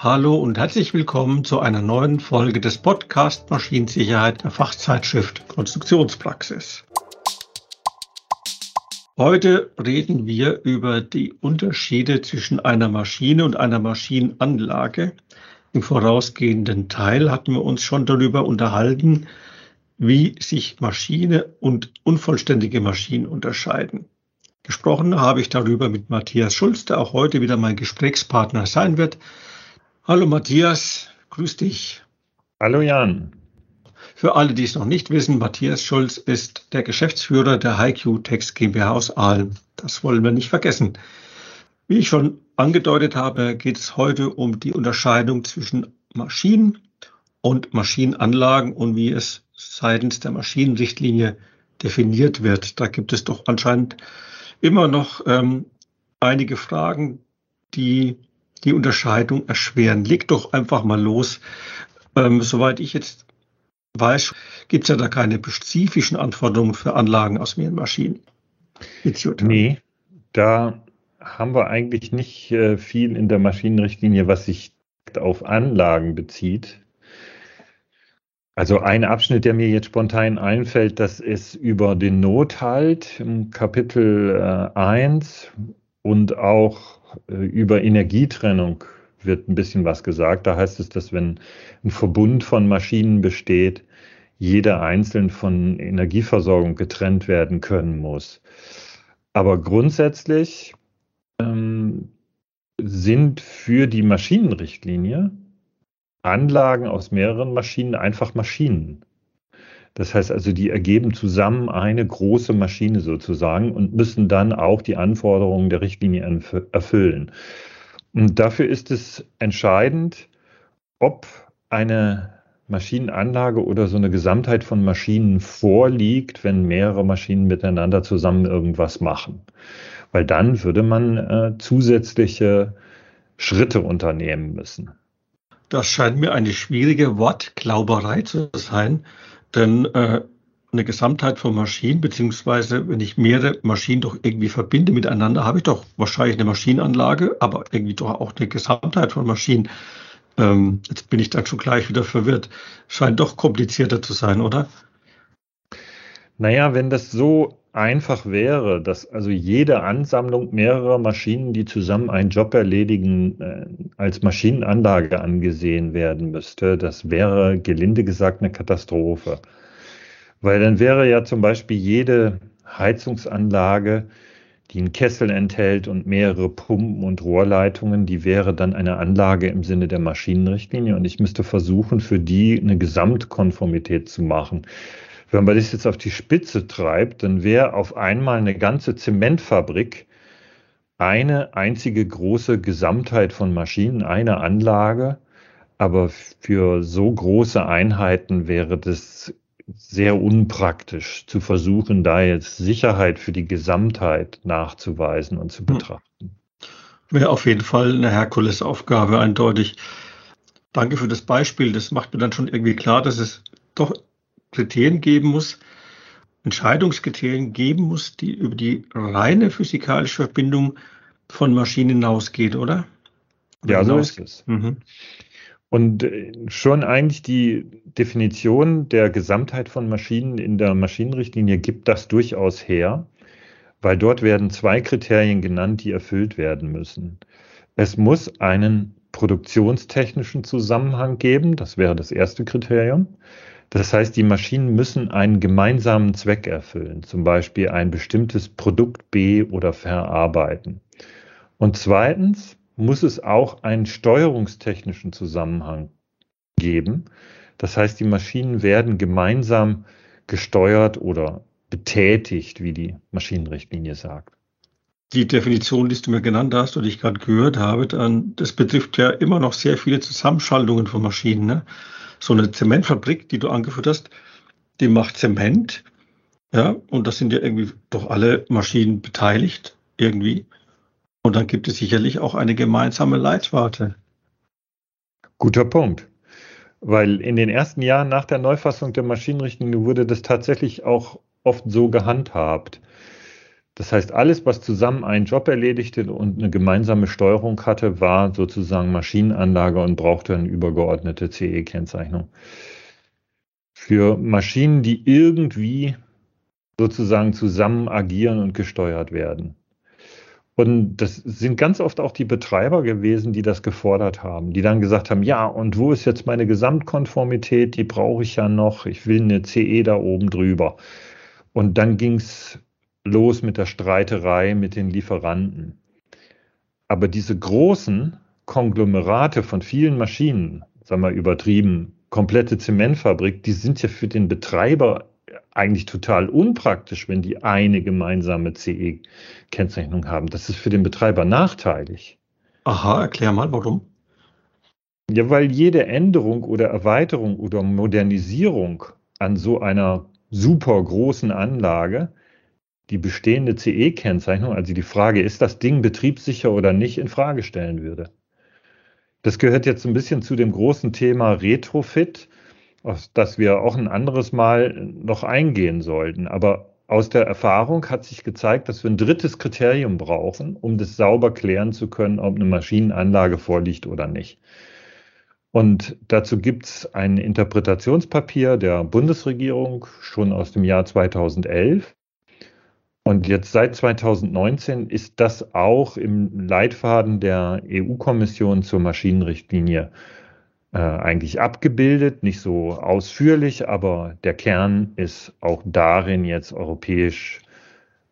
Hallo und herzlich willkommen zu einer neuen Folge des Podcast Maschinensicherheit der Fachzeitschrift Konstruktionspraxis. Heute reden wir über die Unterschiede zwischen einer Maschine und einer Maschinenanlage. Im vorausgehenden Teil hatten wir uns schon darüber unterhalten, wie sich Maschine und unvollständige Maschinen unterscheiden. Gesprochen habe ich darüber mit Matthias Schulz, der auch heute wieder mein Gesprächspartner sein wird. Hallo Matthias, grüß dich. Hallo Jan. Für alle, die es noch nicht wissen, Matthias Schulz ist der Geschäftsführer der HiQ Text GmbH aus Aalen. Das wollen wir nicht vergessen. Wie ich schon angedeutet habe, geht es heute um die Unterscheidung zwischen Maschinen und Maschinenanlagen und wie es seitens der Maschinenrichtlinie definiert wird. Da gibt es doch anscheinend immer noch ähm, einige Fragen, die die Unterscheidung erschweren. Leg doch einfach mal los. Ähm, soweit ich jetzt weiß, gibt es ja da keine spezifischen Anforderungen für Anlagen aus mehreren Maschinen. Nee, da haben wir eigentlich nicht äh, viel in der Maschinenrichtlinie, was sich auf Anlagen bezieht. Also ein Abschnitt, der mir jetzt spontan einfällt, das ist über den Nothalt im Kapitel äh, 1 und auch über Energietrennung wird ein bisschen was gesagt. Da heißt es, dass wenn ein Verbund von Maschinen besteht, jeder einzeln von Energieversorgung getrennt werden können muss. Aber grundsätzlich ähm, sind für die Maschinenrichtlinie Anlagen aus mehreren Maschinen einfach Maschinen. Das heißt also, die ergeben zusammen eine große Maschine sozusagen und müssen dann auch die Anforderungen der Richtlinie erfüllen. Und dafür ist es entscheidend, ob eine Maschinenanlage oder so eine Gesamtheit von Maschinen vorliegt, wenn mehrere Maschinen miteinander zusammen irgendwas machen. Weil dann würde man äh, zusätzliche Schritte unternehmen müssen. Das scheint mir eine schwierige Wortglauberei zu sein, denn äh, eine Gesamtheit von Maschinen, beziehungsweise wenn ich mehrere Maschinen doch irgendwie verbinde miteinander, habe ich doch wahrscheinlich eine Maschinenanlage, aber irgendwie doch auch eine Gesamtheit von Maschinen. Ähm, jetzt bin ich dann schon gleich wieder verwirrt. Scheint doch komplizierter zu sein, oder? Naja, wenn das so einfach wäre, dass also jede Ansammlung mehrerer Maschinen, die zusammen einen Job erledigen, äh, als Maschinenanlage angesehen werden müsste, das wäre gelinde gesagt eine Katastrophe. Weil dann wäre ja zum Beispiel jede Heizungsanlage, die einen Kessel enthält und mehrere Pumpen und Rohrleitungen, die wäre dann eine Anlage im Sinne der Maschinenrichtlinie und ich müsste versuchen, für die eine Gesamtkonformität zu machen. Wenn man das jetzt auf die Spitze treibt, dann wäre auf einmal eine ganze Zementfabrik eine einzige große Gesamtheit von Maschinen, eine Anlage. Aber für so große Einheiten wäre das sehr unpraktisch zu versuchen, da jetzt Sicherheit für die Gesamtheit nachzuweisen und zu hm. betrachten. Wäre auf jeden Fall eine Herkulesaufgabe, eindeutig. Danke für das Beispiel. Das macht mir dann schon irgendwie klar, dass es doch Kriterien geben muss, Entscheidungskriterien geben muss, die über die reine physikalische Verbindung von Maschinen hinausgeht, oder? oder ja, so ist es. Mhm. Und äh, schon eigentlich die Definition der Gesamtheit von Maschinen in der Maschinenrichtlinie gibt das durchaus her, weil dort werden zwei Kriterien genannt, die erfüllt werden müssen. Es muss einen produktionstechnischen Zusammenhang geben, das wäre das erste Kriterium. Das heißt, die Maschinen müssen einen gemeinsamen Zweck erfüllen, zum Beispiel ein bestimmtes Produkt B oder verarbeiten. Und zweitens muss es auch einen steuerungstechnischen Zusammenhang geben. Das heißt, die Maschinen werden gemeinsam gesteuert oder betätigt, wie die Maschinenrichtlinie sagt. Die Definition, die du mir genannt hast und ich gerade gehört habe, das betrifft ja immer noch sehr viele Zusammenschaltungen von Maschinen. Ne? So eine Zementfabrik, die du angeführt hast, die macht Zement. Ja, und da sind ja irgendwie doch alle Maschinen beteiligt, irgendwie. Und dann gibt es sicherlich auch eine gemeinsame Leitwarte. Guter Punkt. Weil in den ersten Jahren nach der Neufassung der Maschinenrichtlinie wurde das tatsächlich auch oft so gehandhabt, Das heißt, alles, was zusammen einen Job erledigte und eine gemeinsame Steuerung hatte, war sozusagen Maschinenanlage und brauchte eine übergeordnete CE-Kennzeichnung. Für Maschinen, die irgendwie sozusagen zusammen agieren und gesteuert werden. Und das sind ganz oft auch die Betreiber gewesen, die das gefordert haben, die dann gesagt haben, ja, und wo ist jetzt meine Gesamtkonformität? Die brauche ich ja noch. Ich will eine CE da oben drüber. Und dann ging es los mit der Streiterei mit den Lieferanten. Aber diese großen Konglomerate von vielen Maschinen, sagen wir übertrieben, komplette Zementfabrik, die sind ja für den Betreiber eigentlich total unpraktisch, wenn die eine gemeinsame CE-Kennzeichnung haben. Das ist für den Betreiber nachteilig. Aha, erklär mal, warum. Ja, weil jede Änderung oder Erweiterung oder Modernisierung an so einer super großen Anlage die bestehende CE-Kennzeichnung, also die Frage, ist das Ding betriebssicher oder nicht, in Frage stellen würde. Das gehört jetzt ein bisschen zu dem großen Thema Retrofit auf das wir auch ein anderes Mal noch eingehen sollten. Aber aus der Erfahrung hat sich gezeigt, dass wir ein drittes Kriterium brauchen, um das sauber klären zu können, ob eine Maschinenanlage vorliegt oder nicht. Und dazu gibt es ein Interpretationspapier der Bundesregierung schon aus dem Jahr 2011. Und jetzt seit 2019 ist das auch im Leitfaden der EU-Kommission zur Maschinenrichtlinie äh, eigentlich abgebildet, nicht so ausführlich, aber der Kern ist auch darin jetzt europäisch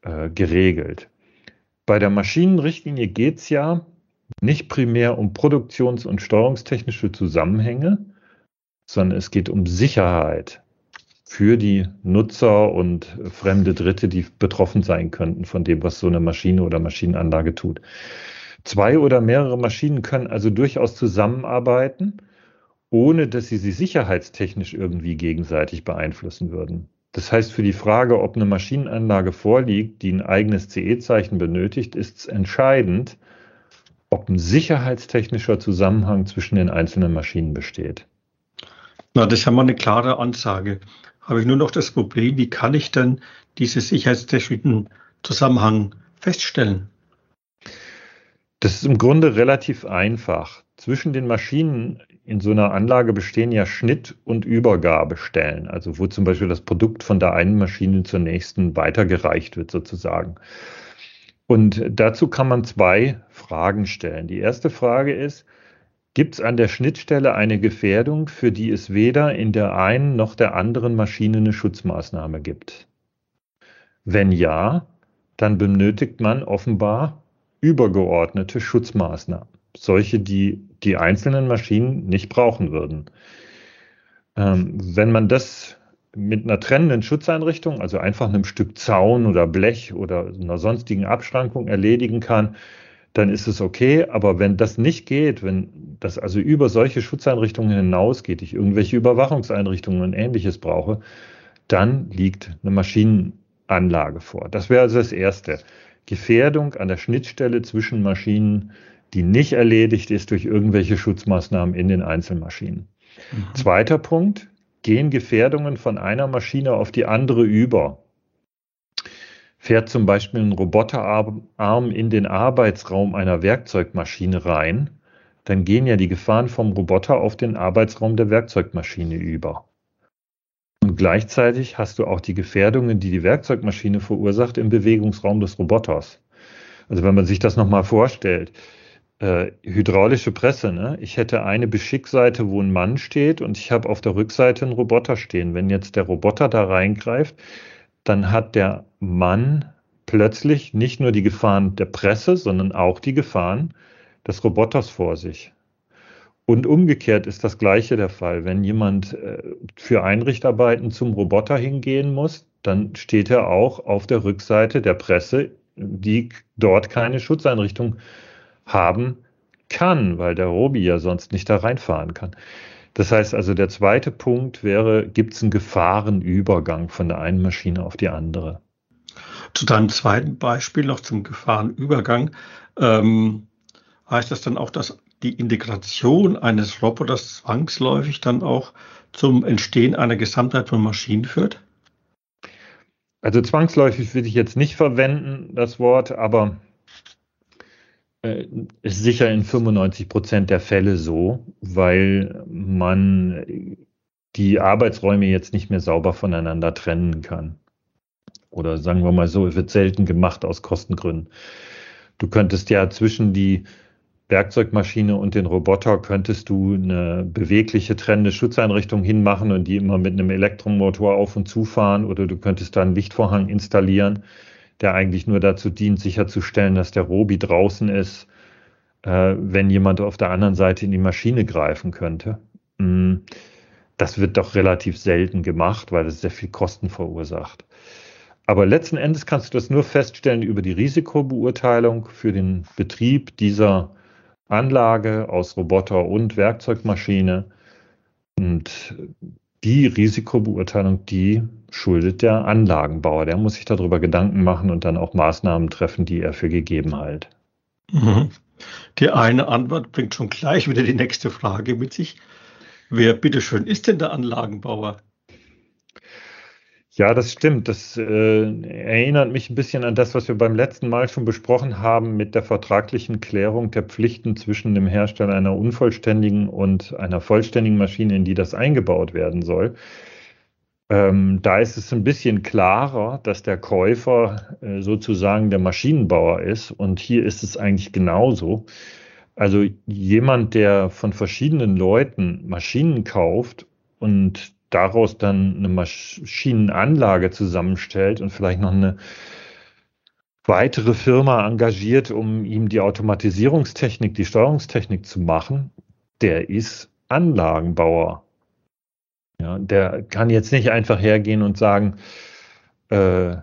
äh, geregelt. Bei der Maschinenrichtlinie geht es ja nicht primär um produktions- und steuerungstechnische Zusammenhänge, sondern es geht um Sicherheit für die Nutzer und fremde Dritte, die betroffen sein könnten von dem, was so eine Maschine oder Maschinenanlage tut. Zwei oder mehrere Maschinen können also durchaus zusammenarbeiten ohne dass sie sie sicherheitstechnisch irgendwie gegenseitig beeinflussen würden. Das heißt, für die Frage, ob eine Maschinenanlage vorliegt, die ein eigenes CE-Zeichen benötigt, ist es entscheidend, ob ein sicherheitstechnischer Zusammenhang zwischen den einzelnen Maschinen besteht. Na, das ja mal eine klare Ansage. Habe ich nur noch das Problem, wie kann ich denn diesen sicherheitstechnischen Zusammenhang feststellen? Das ist im Grunde relativ einfach. Zwischen den Maschinen in so einer Anlage bestehen ja Schnitt- und Übergabestellen, also wo zum Beispiel das Produkt von der einen Maschine zur nächsten weitergereicht wird sozusagen. Und dazu kann man zwei Fragen stellen. Die erste Frage ist, gibt es an der Schnittstelle eine Gefährdung, für die es weder in der einen noch der anderen Maschine eine Schutzmaßnahme gibt? Wenn ja, dann benötigt man offenbar übergeordnete Schutzmaßnahmen solche, die die einzelnen Maschinen nicht brauchen würden. Ähm, wenn man das mit einer trennenden Schutzeinrichtung, also einfach einem Stück Zaun oder Blech oder einer sonstigen Abschrankung erledigen kann, dann ist es okay. Aber wenn das nicht geht, wenn das also über solche Schutzeinrichtungen hinausgeht, ich irgendwelche Überwachungseinrichtungen und ähnliches brauche, dann liegt eine Maschinenanlage vor. Das wäre also das Erste. Gefährdung an der Schnittstelle zwischen Maschinen die nicht erledigt ist durch irgendwelche Schutzmaßnahmen in den Einzelmaschinen. Mhm. Zweiter Punkt, gehen Gefährdungen von einer Maschine auf die andere über. Fährt zum Beispiel ein Roboterarm in den Arbeitsraum einer Werkzeugmaschine rein, dann gehen ja die Gefahren vom Roboter auf den Arbeitsraum der Werkzeugmaschine über. Und gleichzeitig hast du auch die Gefährdungen, die die Werkzeugmaschine verursacht, im Bewegungsraum des Roboters. Also wenn man sich das nochmal vorstellt, äh, hydraulische Presse. Ne? Ich hätte eine Beschickseite, wo ein Mann steht und ich habe auf der Rückseite einen Roboter stehen. Wenn jetzt der Roboter da reingreift, dann hat der Mann plötzlich nicht nur die Gefahren der Presse, sondern auch die Gefahren des Roboters vor sich. Und umgekehrt ist das Gleiche der Fall. Wenn jemand äh, für Einrichtarbeiten zum Roboter hingehen muss, dann steht er auch auf der Rückseite der Presse, die dort keine Schutzeinrichtung haben kann, weil der Robi ja sonst nicht da reinfahren kann. Das heißt also, der zweite Punkt wäre, gibt es einen Gefahrenübergang von der einen Maschine auf die andere? Zu deinem zweiten Beispiel noch zum Gefahrenübergang. Ähm, heißt das dann auch, dass die Integration eines Roboters zwangsläufig dann auch zum Entstehen einer Gesamtheit von Maschinen führt? also zwangsläufig würde ich jetzt nicht verwenden, das Wort, aber ist sicher in 95 Prozent der Fälle so, weil man die Arbeitsräume jetzt nicht mehr sauber voneinander trennen kann. Oder sagen wir mal so, wird selten gemacht aus Kostengründen. Du könntest ja zwischen die Werkzeugmaschine und den Roboter könntest du eine bewegliche trennende Schutzeinrichtung hinmachen und die immer mit einem Elektromotor auf und zufahren oder du könntest da einen Lichtvorhang installieren, der eigentlich nur dazu dient, sicherzustellen, dass der Robi draußen ist, äh, wenn jemand auf der anderen Seite in die Maschine greifen könnte. Mm, das wird doch relativ selten gemacht, weil es sehr viel Kosten verursacht. Aber letzten Endes kannst du das nur feststellen über die Risikobeurteilung für den Betrieb dieser Anlage aus Roboter und Werkzeugmaschine. Und die Risikobeurteilung, die schuldet der Anlagenbauer. Der muss sich darüber Gedanken machen und dann auch Maßnahmen treffen, die er für gegeben hält. Mhm. Die eine Antwort bringt schon gleich wieder die nächste Frage mit sich. Wer bitteschön ist denn der Anlagenbauer? Ja, das stimmt. Das äh, erinnert mich ein bisschen an das, was wir beim letzten Mal schon besprochen haben mit der vertraglichen Klärung der Pflichten zwischen dem Hersteller einer unvollständigen und einer vollständigen Maschine, in die das eingebaut werden soll. Ähm, da ist es ein bisschen klarer, dass der Käufer äh, sozusagen der Maschinenbauer ist. Und hier ist es eigentlich genauso. Also jemand, der von verschiedenen Leuten Maschinen kauft und daraus dann eine Maschinenanlage zusammenstellt und vielleicht noch eine weitere Firma engagiert, um ihm die Automatisierungstechnik, die Steuerungstechnik zu machen, der ist Anlagenbauer. Ja, der kann jetzt nicht einfach hergehen und sagen, äh,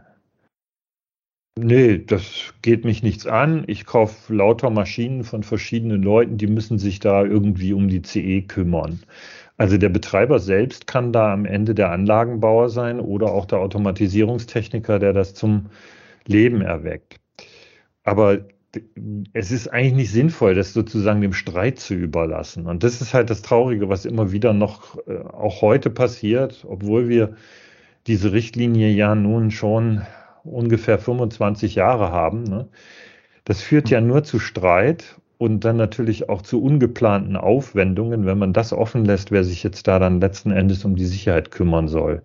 nee, das geht mich nichts an. Ich kaufe lauter Maschinen von verschiedenen Leuten, die müssen sich da irgendwie um die CE kümmern. Also der Betreiber selbst kann da am Ende der Anlagenbauer sein oder auch der Automatisierungstechniker, der das zum Leben erweckt. Aber es ist eigentlich nicht sinnvoll, das sozusagen dem Streit zu überlassen. Und das ist halt das Traurige, was immer wieder noch äh, auch heute passiert, obwohl wir diese Richtlinie ja nun schon ungefähr 25 Jahre haben. Ne? Das führt ja nur zu Streit und dann natürlich auch zu ungeplanten Aufwendungen, wenn man das offen lässt, wer sich jetzt da dann letzten Endes um die Sicherheit kümmern soll.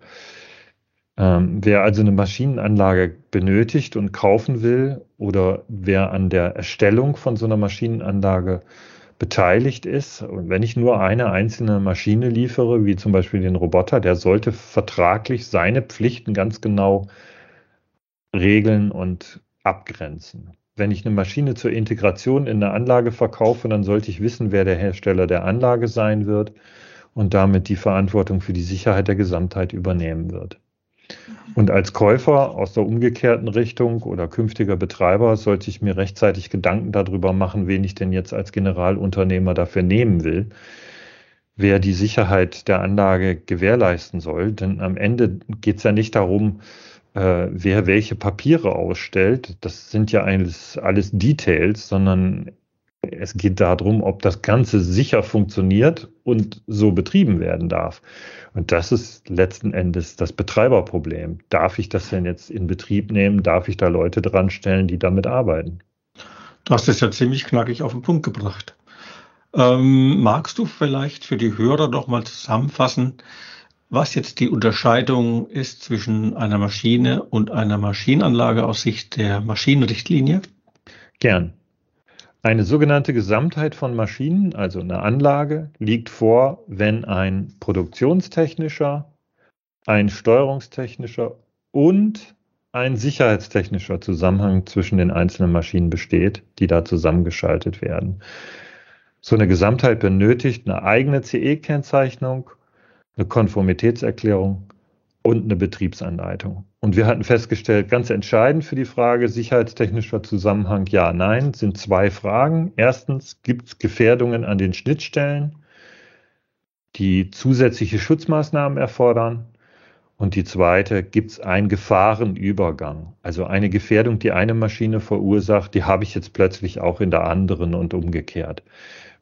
Ähm, wer also eine Maschinenanlage benötigt und kaufen will oder wer an der Erstellung von so einer Maschinenanlage beteiligt ist, und wenn ich nur eine einzelne Maschine liefere, wie zum Beispiel den Roboter, der sollte vertraglich seine Pflichten ganz genau regeln und abgrenzen wenn ich eine Maschine zur Integration in eine Anlage verkaufe, dann sollte ich wissen, wer der Hersteller der Anlage sein wird und damit die Verantwortung für die Sicherheit der Gesamtheit übernehmen wird. Und als Käufer aus der umgekehrten Richtung oder künftiger Betreiber sollte ich mir rechtzeitig Gedanken darüber machen, wen ich denn jetzt als Generalunternehmer dafür nehmen will, wer die Sicherheit der Anlage gewährleisten soll. Denn am Ende geht es ja nicht darum, äh, wer welche Papiere ausstellt. Das sind ja alles, alles Details, sondern es geht darum, ob das Ganze sicher funktioniert und so betrieben werden darf. Und das ist letzten Endes das Betreiberproblem. Darf ich das denn jetzt in Betrieb nehmen? Darf ich da Leute dran stellen, die damit arbeiten? Du hast es ja ziemlich knackig auf den Punkt gebracht. Ähm, magst du vielleicht für die Hörer noch mal zusammenfassen, was jetzt die Unterscheidung ist zwischen einer Maschine und einer Maschinenanlage aus Sicht der Maschinenrichtlinie? Gern. Eine sogenannte Gesamtheit von Maschinen, also eine Anlage, liegt vor, wenn ein produktionstechnischer, ein steuerungstechnischer und ein sicherheitstechnischer Zusammenhang zwischen den einzelnen Maschinen besteht, die da zusammengeschaltet werden. So eine Gesamtheit benötigt eine eigene CE-Kennzeichnung eine Konformitätserklärung und eine Betriebsanleitung. Und wir hatten festgestellt, ganz entscheidend für die Frage sicherheitstechnischer Zusammenhang ja, nein, sind zwei Fragen. Erstens, gibt es Gefährdungen an den Schnittstellen, die zusätzliche Schutzmaßnahmen erfordern? Und die zweite, gibt es einen Gefahrenübergang? Also eine Gefährdung, die eine Maschine verursacht, die habe ich jetzt plötzlich auch in der anderen und umgekehrt.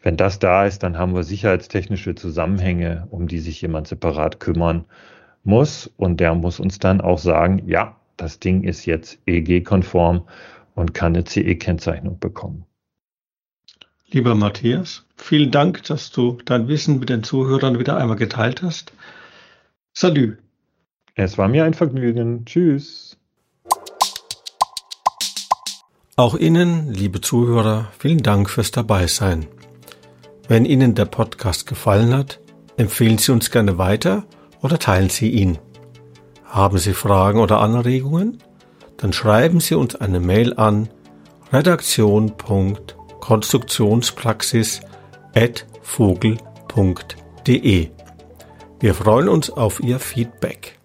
Wenn das da ist, dann haben wir sicherheitstechnische Zusammenhänge, um die sich jemand separat kümmern muss. Und der muss uns dann auch sagen, ja, das Ding ist jetzt EG-konform und kann eine CE-Kennzeichnung bekommen. Lieber Matthias, vielen Dank, dass du dein Wissen mit den Zuhörern wieder einmal geteilt hast. Salü. Es war mir ein Vergnügen. Tschüss. Auch Ihnen, liebe Zuhörer, vielen Dank fürs Dabeisein. Wenn Ihnen der Podcast gefallen hat, empfehlen Sie uns gerne weiter oder teilen Sie ihn. Haben Sie Fragen oder Anregungen? Dann schreiben Sie uns eine Mail an redaktion.konstruktionspraxis@vogel.de. Wir freuen uns auf Ihr Feedback.